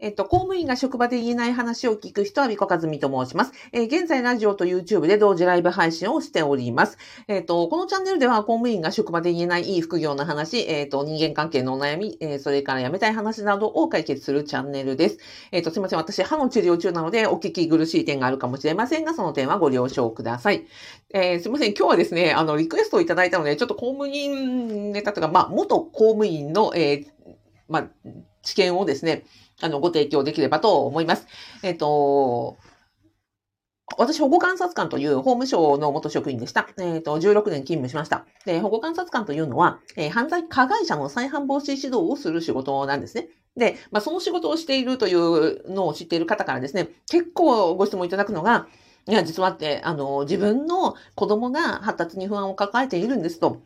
えっと、公務員が職場で言えない話を聞く人は、みこかずみと申します。えー、現在、ラジオと YouTube で同時ライブ配信をしております。えっと、このチャンネルでは、公務員が職場で言えないいい副業の話、えっと、人間関係のお悩み、えー、それから辞めたい話などを解決するチャンネルです。えっと、すいません。私、歯の治療中なので、お聞き苦しい点があるかもしれませんが、その点はご了承ください。えー、すいません。今日はですね、あの、リクエストをいただいたので、ちょっと公務員ネタとか、まあ、元公務員の、え、まあ、知見をですね、あの、ご提供できればと思います。えっ、ー、と、私、保護観察官という法務省の元職員でした。えっ、ー、と、16年勤務しました。で、保護観察官というのは、えー、犯罪加害者の再犯防止指導をする仕事なんですね。で、まあ、その仕事をしているというのを知っている方からですね、結構ご質問いただくのが、いや、実はって、あの、自分の子供が発達に不安を抱えているんですと。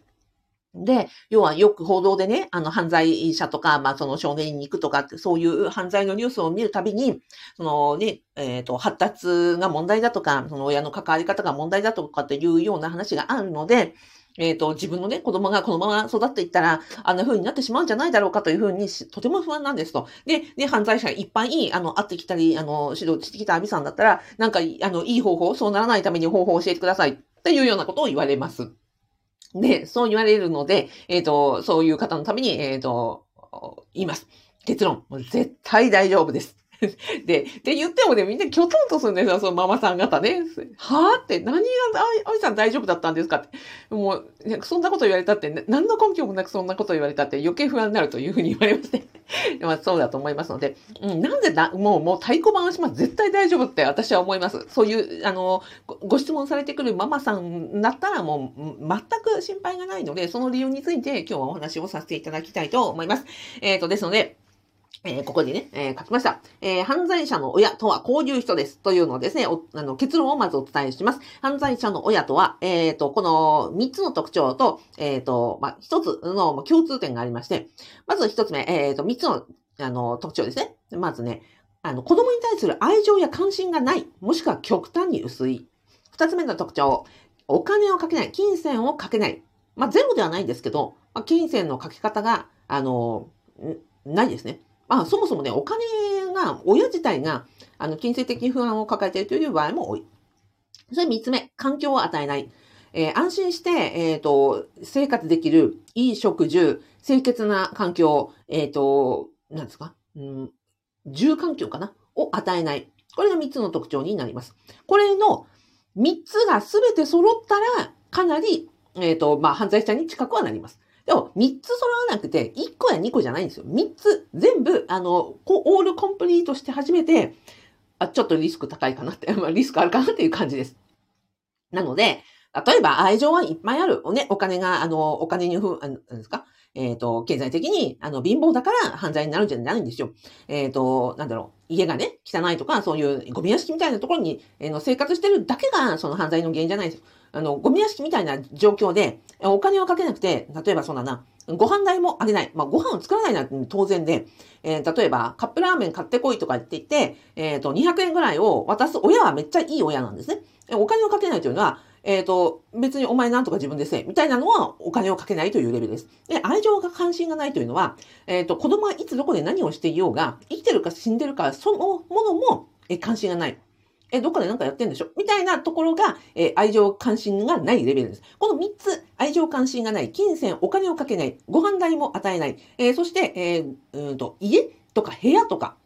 で、要はよく報道でね、あの、犯罪者とか、まあ、その少年院に行くとかって、そういう犯罪のニュースを見るたびに、そのね、えっ、ー、と、発達が問題だとか、その親の関わり方が問題だとかっていうような話があるので、えっ、ー、と、自分のね、子供がこのまま育っていったら、あんな風になってしまうんじゃないだろうかというふうに、とても不安なんですと。で、で、犯罪者いっぱい、あの、会ってきたり、あの、指導してきたアビさんだったら、なんか、あの、いい方法、そうならないために方法を教えてくださいっていうようなことを言われます。で、そう言われるので、えっ、ー、と、そういう方のために、えっ、ー、と、言います。結論、絶対大丈夫です。で、で言ってもね、みんなキョトンとするんですよ、そのママさん方ね。はぁって、何が、ああいさん大丈夫だったんですかって。もう、そんなこと言われたって、何の根拠もなくそんなこと言われたって余計不安になるというふうに言われまして。まあ、そうだと思いますので、うん、なんでだ、もう、もう太鼓判をします。絶対大丈夫って私は思います。そういう、あの、ご質問されてくるママさんだったらもう、全く心配がないので、その理由について今日はお話をさせていただきたいと思います。えっ、ー、と、ですので、えー、ここにね、えー、書きました。えー、犯罪者の親とはこういう人です。というのをですね、あの結論をまずお伝えします。犯罪者の親とは、えっ、と、この3つの特徴と、えっ、と、まあ、1つの共通点がありまして、まず1つ目、えっ、と、3つのあの特徴ですね。まずね、あの、子供に対する愛情や関心がない、もしくは極端に薄い。2つ目の特徴、お金をかけない、金銭をかけない。まあ、ゼロではないんですけど、まあ、金銭のかけ方が、あの、ないですね。まあ、そもそもね、お金が、親自体が、あの、金銭的不安を抱えているという場合も多い。それ三つ目、環境を与えない。えー、安心して、えっ、ー、と、生活できる、いい食住、清潔な環境、えっ、ー、と、なんですか、うん、住環境かな？を与えない。これが三つの特徴になります。これの三つがすべて揃ったら、かなり、えっ、と、まあ、犯罪者に近くはなります。でも、3つ揃わなくて、1個や2個じゃないんですよ。3つ、全部、あの、こうオールコンプリートして初めて、あ、ちょっとリスク高いかなって、リスクあるかなっていう感じです。なので、例えば愛情はいっぱいある。ね、お金が、あの、お金にふ、あの、なんですか？えっ、ー、と、経済的に、あの、貧乏だから犯罪になるんじゃないんですよ。えっ、ー、と、なんだろう、家がね、汚いとか、そういうゴミ屋敷みたいなところに、えー、の生活してるだけが、その犯罪の原因じゃないんですよ。あの、ゴミ屋敷みたいな状況で、お金をかけなくて、例えばそうだな、ご飯代もあげない。まあ、ご飯を作らないなんて当然で、えー、例えば、カップラーメン買ってこいとか言って言って、えっ、ー、と、200円ぐらいを渡す親はめっちゃいい親なんですね。お金をかけないというのは、えっ、ー、と、別にお前なんとか自分でせえ、みたいなのはお金をかけないというレベルです。で、愛情が関心がないというのは、えっ、と、子供はいつどこで何をしていようが、生きてるか死んでるか、そのものも、え関心がない。え、どっかで何かやってんでしょ？みたいなところが、え愛情関心がないレベルです。この3つ、愛情関心がない、金銭、お金をかけない、ご飯代も与えない、え、そして、えー、うんと、家とか部屋とか、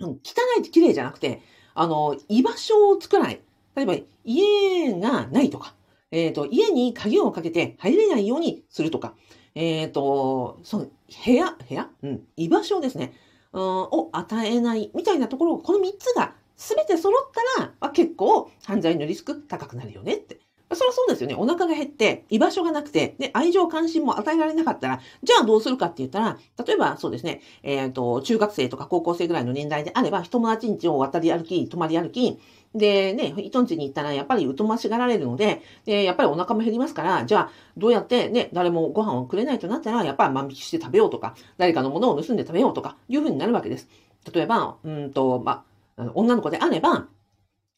うん、汚い綺麗じゃなくて、あの、居場所を作らない。例えば、家がないとか、えっ、ー、と、家に鍵をかけて入れないようにするとか、えっ、ー、と、その、部屋、部屋？うん、居場所ですね。うん、を与えないみたいなところ、この3つがすべて揃ったら、まあ、結構犯罪のリスク高くなるよねって。そりゃそうですよね。お腹が減って、居場所がなくて、で、愛情関心も与えられなかったら、じゃあどうするかって言ったら、例えばそうですね、えっ、ー、と、中学生とか高校生ぐらいの年代であれば、友達ん家を渡り歩き、泊まり歩き、で、ね、人ん家に行ったら、やっぱり疎ましがられるので、で、やっぱりお腹も減りますから、じゃあ、どうやってね、誰もご飯をくれないとなったら、やっぱり万引きして食べようとか、誰かのものを盗んで食べようとか、いうふうになるわけです。例えば、うんと、まあ、女の子であれば、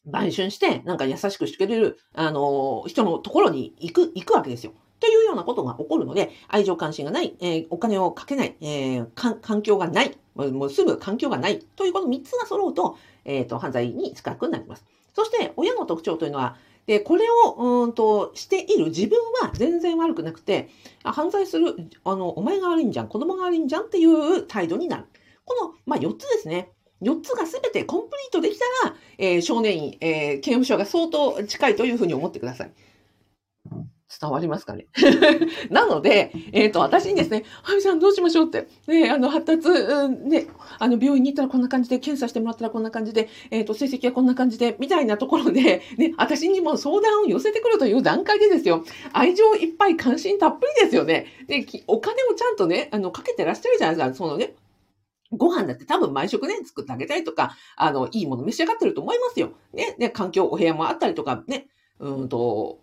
売春して、なんか優しくしてくれる、あの、人のところに行く、行くわけですよ。というようなことが起こるので、愛情関心がない、えー、お金をかけない、えー、環境がない、もうもう住む環境がないというこの3つが揃うと、えっ、と、犯罪に近くなります。そして、親の特徴というのは、で、これを、うんと、している自分は全然悪くなくて、犯罪する、あの、お前が悪いんじゃん、子供が悪いんじゃんっていう態度になる。この、まあ、4つですね。4つが全てコンプリートできたら、えー、少年院、えー、刑務所が相当近いというふうに思ってください。伝わりますかね？なので、えっ、ー、と、私にですね、はみさんどうしましょう？って、ね、あの、発達、うん、ね、あの、病院に行ったらこんな感じで、検査してもらったらこんな感じで、えっ、ー、と、成績はこんな感じで、みたいなところで、ね、私にも相談を寄せてくるという段階でですよ、愛情いっぱい関心たっぷりですよね。で、お金をちゃんとね、あの、かけてらっしゃるじゃないですか、そのね、ご飯だって多分毎食ね、作ってあげたりとか、あの、いいもの召し上がってると思いますよ。ね、ね、環境、お部屋もあったりとか、ね、うんと、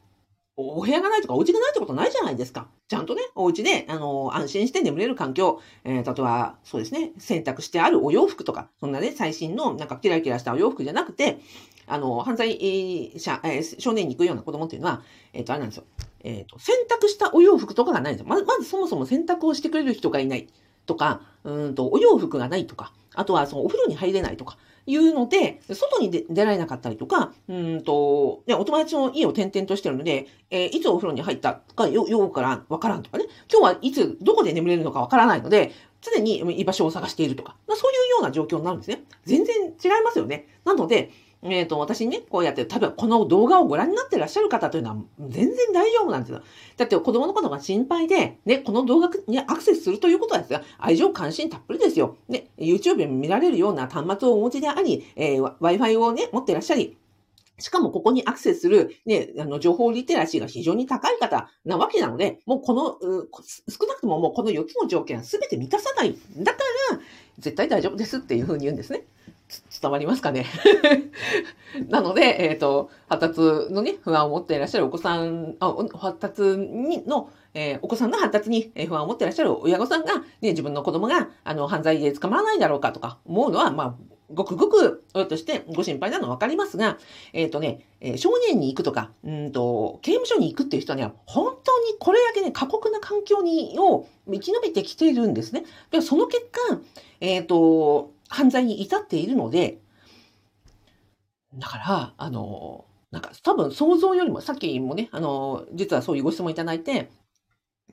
お部屋がないとかお家がないってことないじゃないですか。ちゃんとね、お家で、あの、安心して眠れる環境、えー、例えば、そうですね、選択してあるお洋服とか、そんなね、最新の、なんかキラキラしたお洋服じゃなくて、あの、犯罪者、えー、少年に行くような子供っていうのは、えっ、ー、と、あれなんですよ。えっ、と、選択したお洋服とかがないんですよ。まず、まずそもそも選択をしてくれる人がいないとか、うんと、お洋服がないとか、あとはそのお風呂に入れないとか、いうので、外に出られなかったりとか、うんと、ね、お友達の家を転々としてるので、えー、いつお風呂に入ったか、よ、ようからわからんとかね、今日はいつ、どこで眠れるのかわからないので、常に居場所を探しているとか、そういうような状況になるんですね。全然違いますよね。なので、えっ、ー、と、私ね、こうやって、多分この動画をご覧になってらっしゃる方というのは、全然大丈夫なんですよ。だって子供のことが心配で、ね、この動画にアクセスするということはですが、愛情関心たっぷりですよ。ね、YouTube で見られるような端末をお持ちであり、えー、Wi-Fi をね、持ってらっしゃり、しかもここにアクセスする、ね、あの、情報リテラシーが非常に高い方なわけなので、もうこの、少なくとももうこの4つの条件は全て満たさない。だから、絶対大丈夫ですっていうふうに言うんですね。伝わりますかね？なので、えっ、ー、と、発達のね、不安を持っていらっしゃるお子さん、あ発達にの、えー、お子さんの発達に不安を持っていらっしゃる親御さんが、ね、自分の子供が、あの、犯罪で捕まらないだろうかとか思うのは、まあ、ごくごく親としてご心配なのはわかりますが、えっ、ー、とね、えー、少年に行くとか、うんと、刑務所に行くっていう人には、本当にこれだけね、過酷な環境に、を生き延びてきているんですね。で、その結果、えっ、ー、と、犯罪に至っているので、だから、あの、なんか多分想像よりも、さっきもね、あの、実はそういうご質問いただいて、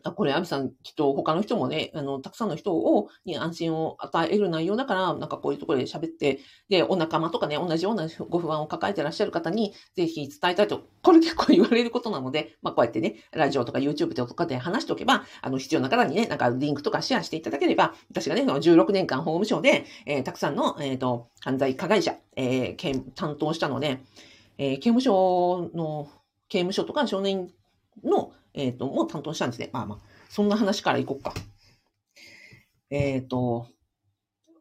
あ、これ、アミさん、きっと他の人もね、あの、たくさんの人を、に安心を与える内容だから、なんかこういうところで喋って、で、お仲間とかね、同じようなご不安を抱えてらっしゃる方に、ぜひ伝えたいと、これ結構言われることなので、まあ、こうやってね、ラジオとか YouTube とかで話しておけば、あの、必要な方にね、なんかリンクとかシェアしていただければ、私がね、16年間法務省で、えー、たくさんの、えっ、ー、と、犯罪加害者、えー、担当したので、えー、刑務所の、刑務所とか少年の、えっ、ー、と、もう担当したんですね。まあまあ。そんな話からいこっか。えっ、ー、と、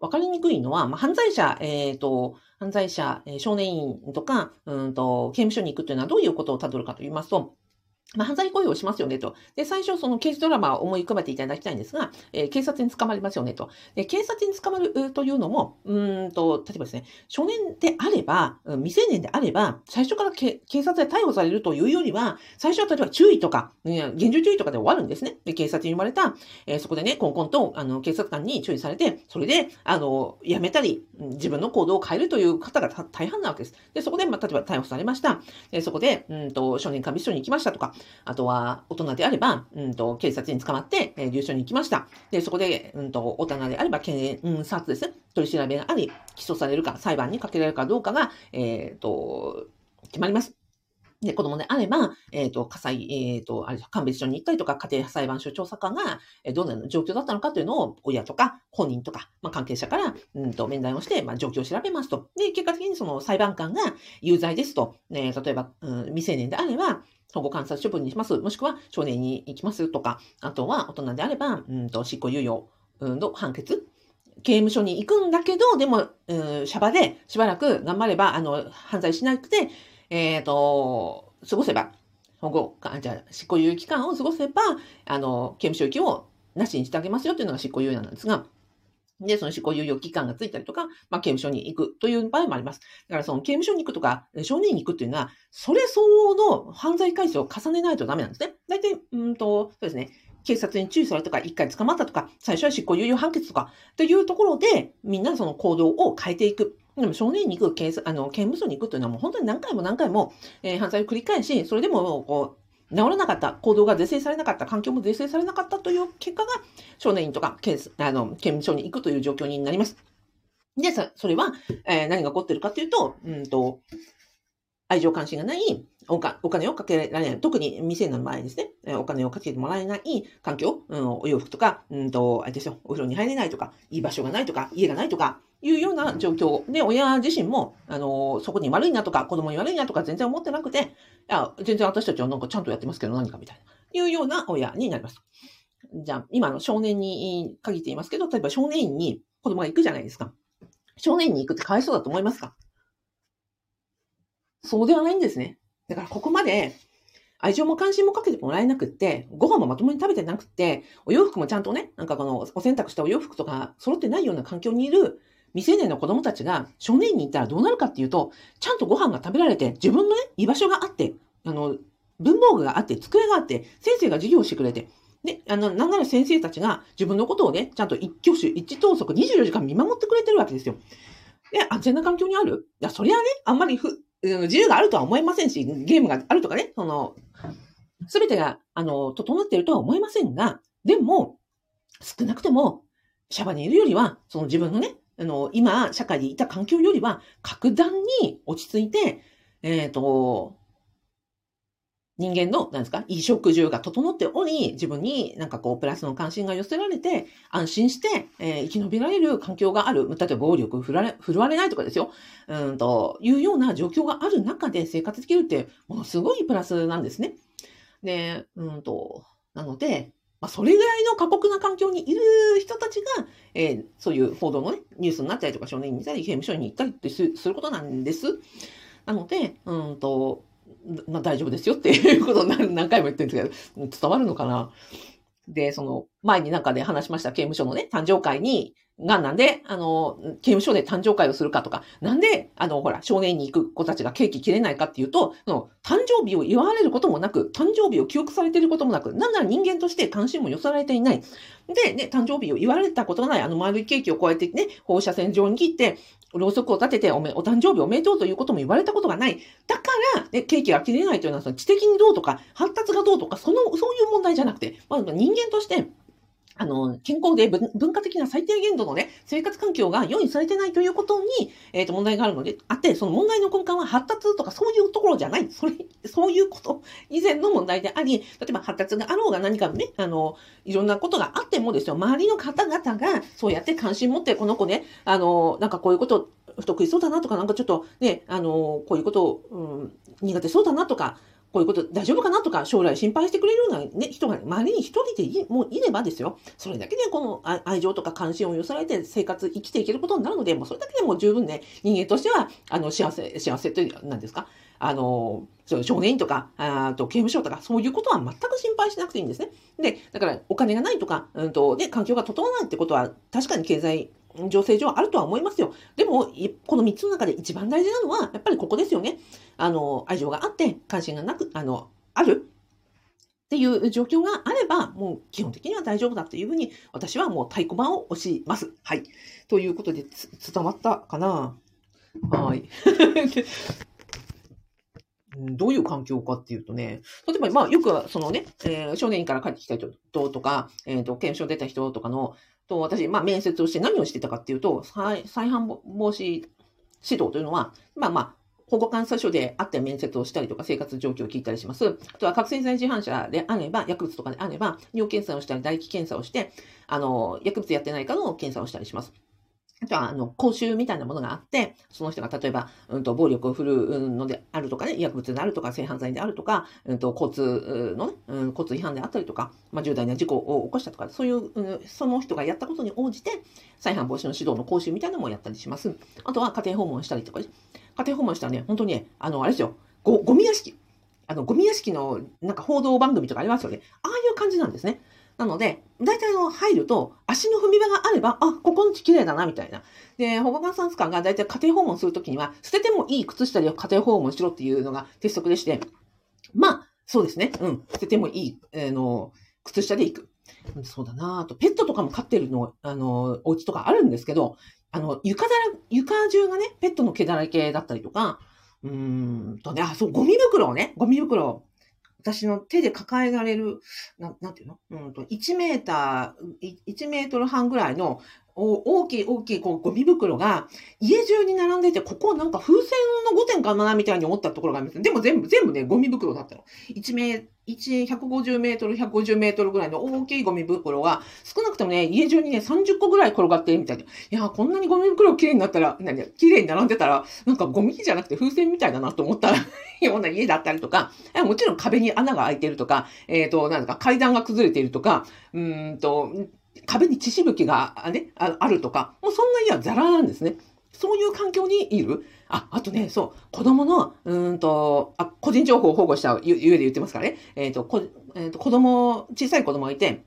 わかりにくいのは、まあ、犯罪者、えっ、ー、と、犯罪者、え、少年院とか、うんと、刑務所に行くというのはどういうことをたどるかと言いますと、まあ、犯罪行為をしますよねと。で、最初、その刑事ドラマを思い浮かべていただきたいんですが、えー、警察に捕まりますよねと。で、警察に捕まるというのも、うんと、例えばですね、少年であれば、未成年であれば、最初から警察で逮捕されるというよりは、最初は例えば注意とか、厳重注意とかで終わるんですね。で、警察に言われた、えー、そこでね、コンコンと、あの、警察官に注意されて、それで、あの、辞めたり、自分の行動を変えるという方が大半なわけです。で、そこで、まあ、例えば逮捕されました。で、そこで、うんと、少年管理所に行きましたとか、あとは、大人であれば、うんと、警察に捕まって、えー、留所に行きました。で、そこで、うんと、大人であれば、検察ですね。取り調べがあり、起訴されるか、裁判にかけられるかどうかが、えっ、ー、と、決まります。で、子供であれば、えっ、ー、と、火災、えっ、ー、と、あれ、鑑別所に行ったりとか、家庭裁判所調査官が、えー、どんな状況だったのかというのを、親とか、本人とか、まあ、関係者から、うんと、面談をして、まあ、状況を調べますと。で、結果的にその裁判官が有罪ですと、ね、例えば、うん、未成年であれば、保護観察処分にします。もしくは、少年に行きますとか、あとは、大人であれば、うんと、執行猶予、の判決。刑務所に行くんだけど、でも、うん、シャバでしばらく頑張れば、あの、犯罪しなくて、えっ、ー、と、過ごせば、保護、じゃあ執行猶予期間を過ごせば、あの、刑務所行きをなしにしてあげますよというのが執行猶予なんですが、で、その執行猶予期間がついたりとか、まあ、刑務所に行くという場合もあります。だからその刑務所に行くとか、少年院に行くっていうのは、それ相応の犯罪回数を重ねないとダメなんですね。大体、うんと、そうですね。警察に注意されたとか、一回捕まったとか、最初は執行猶予判決とか、というところで、みんなその行動を変えていく。でも少年院に行く、警あの刑務所に行くというのはもう本当に何回も何回も、えー、犯罪を繰り返し、それでもこう、治らなかった、行動が是正されなかった、環境も是正されなかったという結果が、少年院とか検あの刑務所に行くという状況になります。で、それは、えー、何が起こってるかというと、うんと、愛情関心がないお金をかけられない、特に未成年の場合ですね、お金をかけてもらえない環境、うん、お洋服とか、うんと、あれですよ、お風呂に入れないとか、いい場所がないとか、家がないとか、いうような状況。で、親自身も、あの、そこに悪いなとか、子供に悪いなとか全然思ってなくて、いや、全然私たちはなんかちゃんとやってますけど何かみたいな、いうような親になります。じゃあ、今の少年に限って言いますけど、例えば少年院に子供が行くじゃないですか。少年院に行くってかわいそうだと思いますか？そうではないんですね。だからここまで愛情も関心もかけてもらえなくって、ご飯もまともに食べてなくって、お洋服もちゃんとね、なんかこのお洗濯したお洋服とか揃ってないような環境にいる未成年の子供たちが少年院に行ったらどうなるかっていうと、ちゃんとご飯が食べられて、自分のね、居場所があって、あの、文房具があって、机があって、先生が授業してくれて、で、あの、なんなら先生たちが自分のことをね、ちゃんと一挙手、一投足24時間見守ってくれてるわけですよ。で、安全な環境にある？いや、そりゃね、あんまりふ、自由があるとは思えませんし、ゲームがあるとかね、その、すべてが、あの、整っているとは思えませんが、でも、少なくとも、シャバにいるよりは、その自分のね、あの、今、社会にいた環境よりは、格段に落ち着いて、えっ、ー、と、人間の、なんですか、衣食住が整っており、自分になんかこう、プラスの関心が寄せられて、安心して、えー、生き延びられる環境がある。例えば暴力振られ、振るわれないとかですよ。うんと、いうような状況がある中で生活できるって、ものすごいプラスなんですね。で、うんと、なので、まあ、それぐらいの過酷な環境にいる人たちが、えー、そういう報道のね、ニュースになったりとか、少年院にいたり、刑務所に行ったりってすることなんです。なので、うんと、まあ、大丈夫ですよっていうことを何回も言ってるんですけど、伝わるのかな？で、その、前になんかで話しました刑務所のね、誕生会に、がなんで、あの、刑務所で誕生会をするかとか、なんで、あの、ほら、少年に行く子たちがケーキ切れないかっていうと、その、誕生日を祝われることもなく、誕生日を記憶されていることもなく、なんなら人間として関心も寄せられていない。で、ね、誕生日を言われたことがない、あの丸いケーキをこうやってね、放射線状に切って、ろうそくを立てておめ、お誕生日おめでとうということも言われたことがない。だから、ね、ケーキが切れないというのは、その知的にどうとか、発達がどうとか、その、そういう問題じゃなくて、まあ、人間として、あの、健康で文化的な最低限度のね、生活環境が用意されてないということに、えっ、ー、と、問題があるので、あって、その問題の根幹は発達とかそういうところじゃない。それ、そういうこと以前の問題であり、例えば発達があろうが何かね、あの、いろんなことがあってもですよ、周りの方々がそうやって関心持って、この子ね、あの、なんかこういうこと不得意そうだなとか、なんかちょっとね、あの、こういうことを、うん、苦手そうだなとか、こういうこと大丈夫かなとか、将来心配してくれるような、ね、人が周りに一人でいもういればですよ。それだけでこの愛情とか関心を寄せられて生活、生きていけることになるので、もうそれだけでも十分ね、人間としては、あの、幸せ、幸せという、なんですか？あの、少年院とか、あと刑務所とか、そういうことは全く心配しなくていいんですね。で、だからお金がないとか、うんと、で、環境が整わないってことは、確かに経済情勢上あるとは思いますよ。でも、この3つの中で一番大事なのは、やっぱりここですよね。あの、愛情があって、関心がなく、あの、あるっていう状況があれば、もう基本的には大丈夫だというふうに、私はもう太鼓判を押します。はい。ということで、伝わったかな？はい。どういう環境かっていうとね、例えば、まあ、よく、そのね、えー、少年院から帰ってきた人とか、えっ、ー、と、検証出た人とかの、と、私、まあ、面接をして何をしてたかっていうと、再再犯防止指導というのは、まあまあ、保護監査所で会って面接をしたりとか生活状況を聞いたりします。あとは覚醒剤事犯者であれば、薬物とかであれば、尿検査をしたり、唾液検査をして、あの、薬物やってないかの検査をしたりします。あとは、あの、講習みたいなものがあって、その人が例えば、うんと、暴力を振るうのであるとかね、薬物であるとか、性犯罪であるとか、うんと、交通のね、うん、交通違反であったりとか、まあ、重大な事故を起こしたとか、そういう、うん、その人がやったことに応じて、再犯防止の指導の講習みたいなのもやったりします。あとは、家庭訪問したりとか、家庭訪問したらね、本当にね、あの、あれですよ、ご、ゴミ屋敷。あの、ゴミ屋敷の、なんか報道番組とかありますよね。ああいう感じなんですね。なので、大体の入ると、足の踏み場があれば、あ、ここの地綺麗だな、みたいな。で、保護観察官が大体家庭訪問するときには、捨ててもいい靴下で家庭訪問しろっていうのが鉄則でして、まあ、そうですね。うん。捨ててもいい、えー、の、靴下で行く。そうだなあと、ペットとかも飼ってるの、あの、お家とかあるんですけど、あの、床だら、床中がね、ペットの毛だらけだったりとか、うーんとね、あ、そう、ゴミ袋をね、ゴミ袋、私の手で抱えられる、ななんていうの？うんと、1メーター、1メートル半ぐらいの大きい大きいこうゴミ袋が家中に並んでて、ここはなんか風船の5点かなみたいに思ったところがあります。でも全部、全部ね、ゴミ袋だったの。1メ1、150メートル、150メートルぐらいの大きいゴミ袋が、少なくともね、家中にね、30個ぐらい転がってるみたいで。いやこんなにゴミ袋綺麗になったら、何綺麗に並んでたら、なんかゴミじゃなくて風船みたいだなと思った ような家だったりとか、もちろん壁に穴が開いてるとか、えっ、ー、と、なんか階段が崩れているとか、うんと、壁に血しぶきがね、あるとか、もうそんな家はザラなんですね。そういう環境にいる。あ、あとね、そう、子供の、うんと、あ、個人情報を保護したゆえで言ってますからね。えっ、ー、と、こ、えっ、ー、と、子供、小さい子供がいて、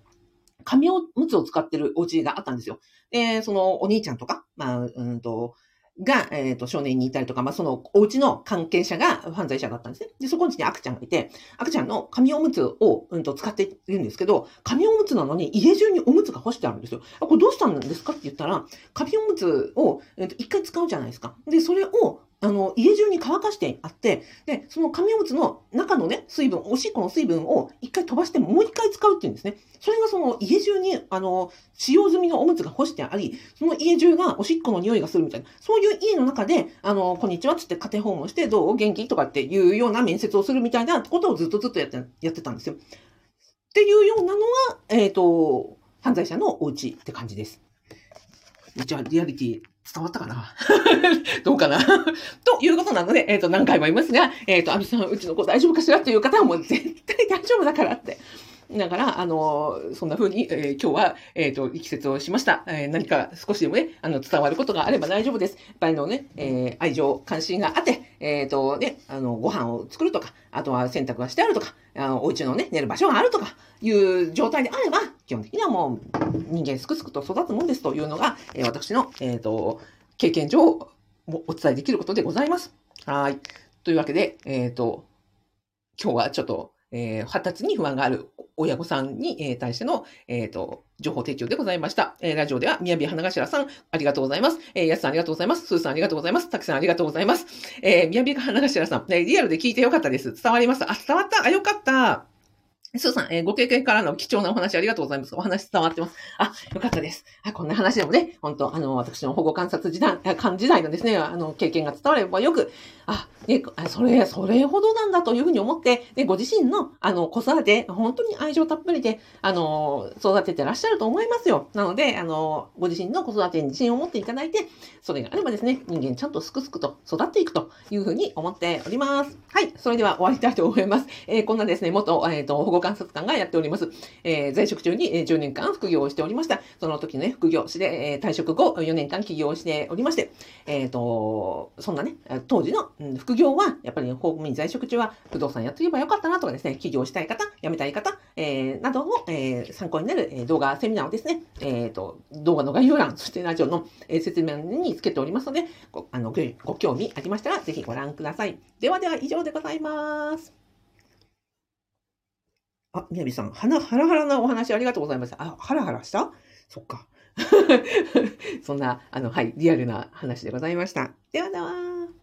紙をむつを使ってるお家があったんですよ。で、そのお兄ちゃんとか、まあ、うんと、が、えっ、ー、と、少年にいたりとか、まあ、その、お家の関係者が犯罪者だったんですね。で、そこに赤ちゃんがいて、赤ちゃんの紙おむつを、うんと、使っているんですけど、紙おむつなのに家中におむつが干してあるんですよ。あこれどうしたんですかって言ったら、紙おむつを、えー、と一回使うじゃないですか。で、それを、あの、家中に乾かしてあって、で、その紙おむつの中のね、水分、おしっこの水分を一回飛ばしてもう一回使うっていうんですね。それがその家中に、あの、使用済みのおむつが干してあり、その家中がおしっこの匂いがするみたいな、そういう家の中で、あの、こんにちはつって家庭訪問して、どう？元気？とかっていうような面接をするみたいなことをずっとずっとやって、やってたんですよ。っていうようなのが、えっ、ー、と、犯罪者のお家って感じです。じゃあ、リアリティ伝わったかな？どうかな？ということなので、えっ、ー、と、何回も言いますが、えっ、ー、と、安倍さん、うちの子大丈夫かしら？という方はもう絶対大丈夫だからって。だから、あの、そんな風に、えー、今日は、えっ、ー、と、力説をしました。えー、何か少しでもね、あの、伝わることがあれば大丈夫です。やっぱりのね、え愛情、関心があって、えっ、とね、あの、ご飯を作るとか、あとは洗濯がしてあるとか、あの、お家のね、寝る場所があるとか、いう状態であれば、基本的にはもう、人間すくすくと育つもんですというのが、え私の、えっ、と、経験上、お伝えできることでございます。はい。というわけで、えっ、と、今日はちょっと、えー、発達に不安がある親御さんに、え、対しての、えっ、ー、と、情報提供でございました。えー、ラジオでは、宮城花頭さん、ありがとうございます。えー、やすさんありがとうございます。すーさんありがとうございます。たくさんありがとうございます。えー、宮城花頭さん、ね、リアルで聞いてよかったです。伝わります。あ、伝わったあ、よかった。スーさん、えー、ご経験からの貴重なお話ありがとうございます。お話伝わってます。あ、よかったです。あこんな話でもね、本当あの、私の保護観察時代、間時代のですね、あの、経験が伝わればよく、あ、ね、それ、それほどなんだというふうに思って、で、ご自身の、あの、子育て、本当に愛情たっぷりで、あの、育ててらっしゃると思いますよ。なので、あの、ご自身の子育てに自信を持っていただいて、それがあればですね、人間ちゃんとすくすくと育っていくというふうに思っております。はい、それでは終わりたいと思います。えー、こんなですね、元、えっ、ー、と、保護観察官がやっております。えー、在職中に10年間副業をしておりました。その時のね、副業して、え退職後4年間起業しておりまして、えっ、と、そんなね、当時の、副業は、やっぱり公務員在職中は不動産やってればよかったなとかですね、起業したい方、辞めたい方、えー、などを、え、参考になる、動画、セミナーをですね、えっ、と、動画の概要欄、そしてラジオの、説明につけておりますので、ごあのごご興味ありましたら、ぜひご覧ください。ではでは以上でございます。あ、みやびさん、はな、ハラハラなお話ありがとうございます。あ、ハラハラした？そっか。そんな、あの、はい、リアルな話でございました。ではでは。